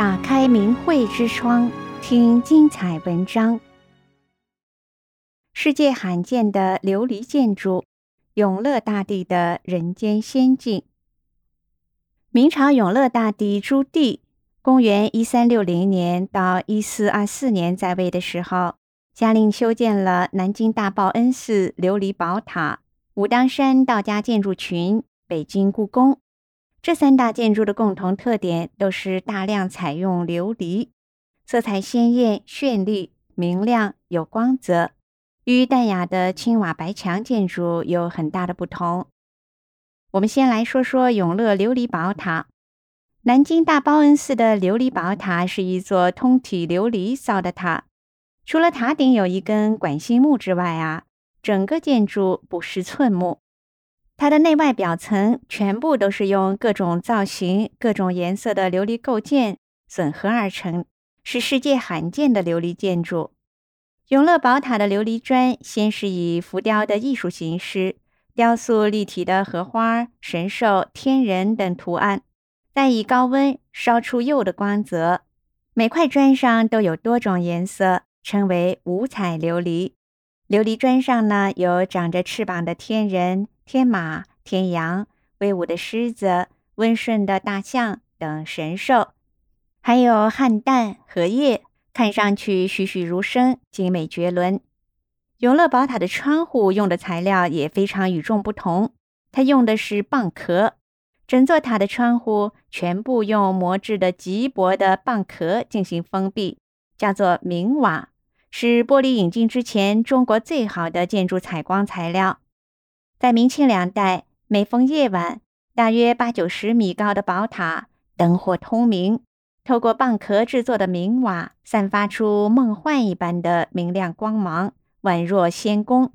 打开明慧之窗，听精彩文章。世界罕见的琉璃建筑，永乐大帝的人间仙境。明朝永乐大帝朱棣，公元一三六零年到一四二四年在位的时候，下令修建了南京大报恩寺琉璃宝塔、武当山道家建筑群、北京故宫。这三大建筑的共同特点都是大量采用琉璃，色彩鲜艳、绚丽、明亮、有光泽，与淡雅的青瓦白墙建筑有很大的不同。我们先来说说永乐琉璃宝塔。南京大报恩寺的琉璃宝塔是一座通体琉璃造的塔，除了塔顶有一根管心木之外啊，整个建筑不施寸木。它的内外表层全部都是用各种造型、各种颜色的琉璃构件混合而成，是世界罕见的琉璃建筑。永乐宝塔的琉璃砖先是以浮雕的艺术形式雕塑立体的荷花、神兽、天人等图案，再以高温烧出釉的光泽，每块砖上都有多种颜色，称为五彩琉璃。琉璃砖上呢，有长着翅膀的天人。天马、天羊、威武的狮子、温顺的大象等神兽，还有汉旦、荷叶，看上去栩栩如生，精美绝伦。永乐宝塔的窗户用的材料也非常与众不同，它用的是蚌壳，整座塔的窗户全部用磨制的极薄的蚌壳进行封闭，叫做明瓦，是玻璃引进之前中国最好的建筑采光材料。在明清两代，每逢夜晚，大约八九十米高的宝塔灯火通明，透过蚌壳制作的明瓦，散发出梦幻一般的明亮光芒，宛若仙宫。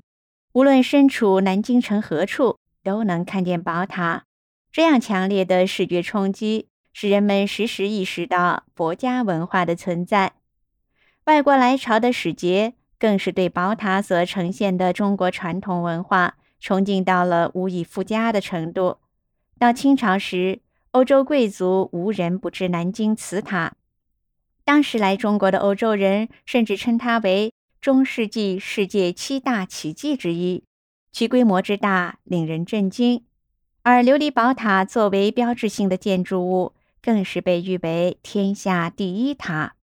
无论身处南京城何处，都能看见宝塔。这样强烈的视觉冲击，使人们时时意识到佛家文化的存在。外国来朝的使节，更是对宝塔所呈现的中国传统文化。崇敬到了无以复加的程度。到清朝时，欧洲贵族无人不知南京瓷塔。当时来中国的欧洲人甚至称它为中世纪世界七大奇迹之一，其规模之大令人震惊。而琉璃宝塔作为标志性的建筑物，更是被誉为天下第一塔。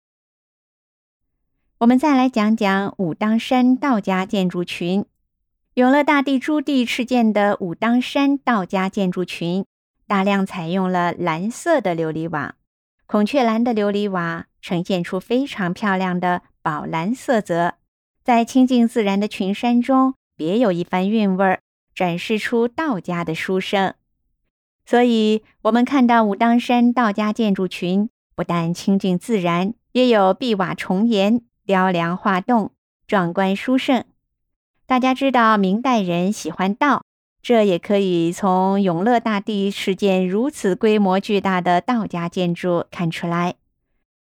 我们再来讲讲武当山道家建筑群。永乐大帝朱棣敕建的武当山道家建筑群，大量采用了蓝色的琉璃瓦，孔雀蓝的琉璃瓦呈现出非常漂亮的宝蓝色泽，在清净自然的群山中，别有一番韵味儿，展示出道家的殊胜。所以，我们看到武当山道家建筑群，不但清净自然，也有碧瓦重檐、雕梁画栋，壮观殊胜。大家知道明代人喜欢道，这也可以从永乐大帝敕建如此规模巨大的道家建筑看出来。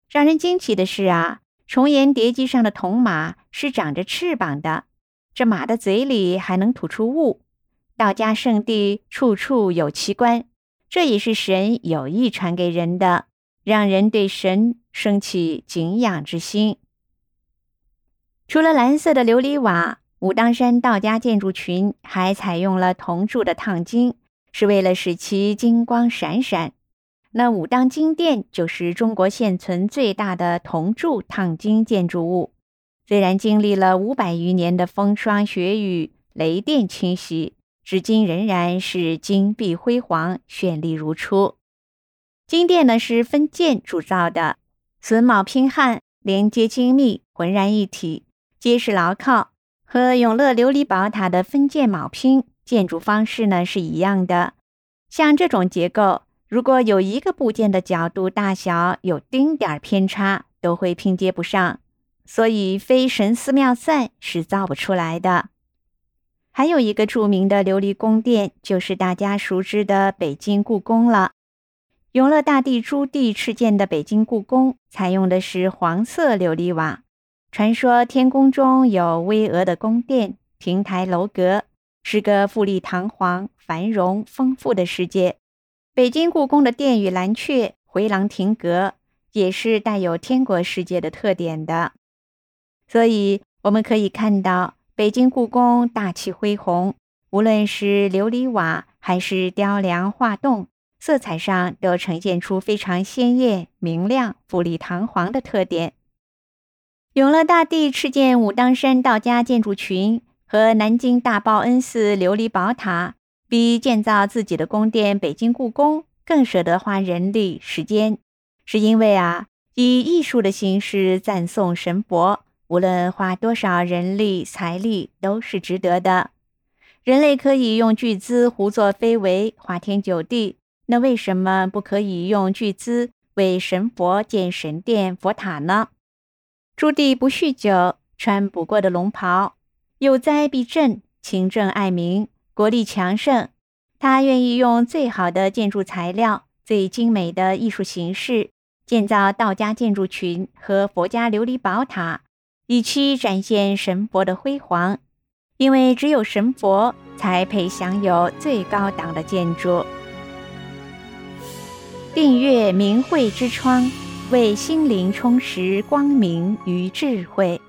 让人惊奇的是啊，重檐叠机上的铜马是长着翅膀的，这马的嘴里还能吐出雾。道家圣地处处有奇观，这也是神有意传给人的，让人对神生起敬仰之心。除了蓝色的琉璃瓦。武当山道家建筑群还采用了铜铸的烫金，是为了使其金光闪闪。那武当金殿就是中国现存最大的铜铸烫金建筑物。虽然经历了五百余年的风霜雪雨、雷电侵袭，至今仍然是金碧辉煌、绚丽如初。金殿呢是分件铸造的，榫卯拼焊，连接精密，浑然一体，结实牢靠。和永乐琉璃宝塔的分件铆拼建筑方式呢是一样的。像这种结构，如果有一个部件的角度大小有丁点儿偏差，都会拼接不上，所以非神思妙算是造不出来的。还有一个著名的琉璃宫殿，就是大家熟知的北京故宫了。永乐大帝朱棣敕建的北京故宫，采用的是黄色琉璃瓦。传说天宫中有巍峨的宫殿、亭台楼阁，是个富丽堂皇、繁荣丰富的世界。北京故宫的殿宇蓝雀、回廊亭阁，也是带有天国世界的特点的。所以我们可以看到，北京故宫大气恢宏，无论是琉璃瓦还是雕梁画栋，色彩上都呈现出非常鲜艳、明亮、富丽堂皇的特点。永乐大帝敕建武当山道家建筑群和南京大报恩寺琉璃宝塔，比建造自己的宫殿北京故宫更舍得花人力时间，是因为啊，以艺术的形式赞颂神佛，无论花多少人力财力都是值得的。人类可以用巨资胡作非为，花天酒地，那为什么不可以用巨资为神佛建神殿佛塔呢？朱棣不酗酒，穿补过的龙袍，有灾必震，勤政爱民，国力强盛。他愿意用最好的建筑材料、最精美的艺术形式，建造道家建筑群和佛家琉璃宝塔，以期展现神佛的辉煌。因为只有神佛才配享有最高档的建筑。订阅明慧之窗。为心灵充实光明与智慧。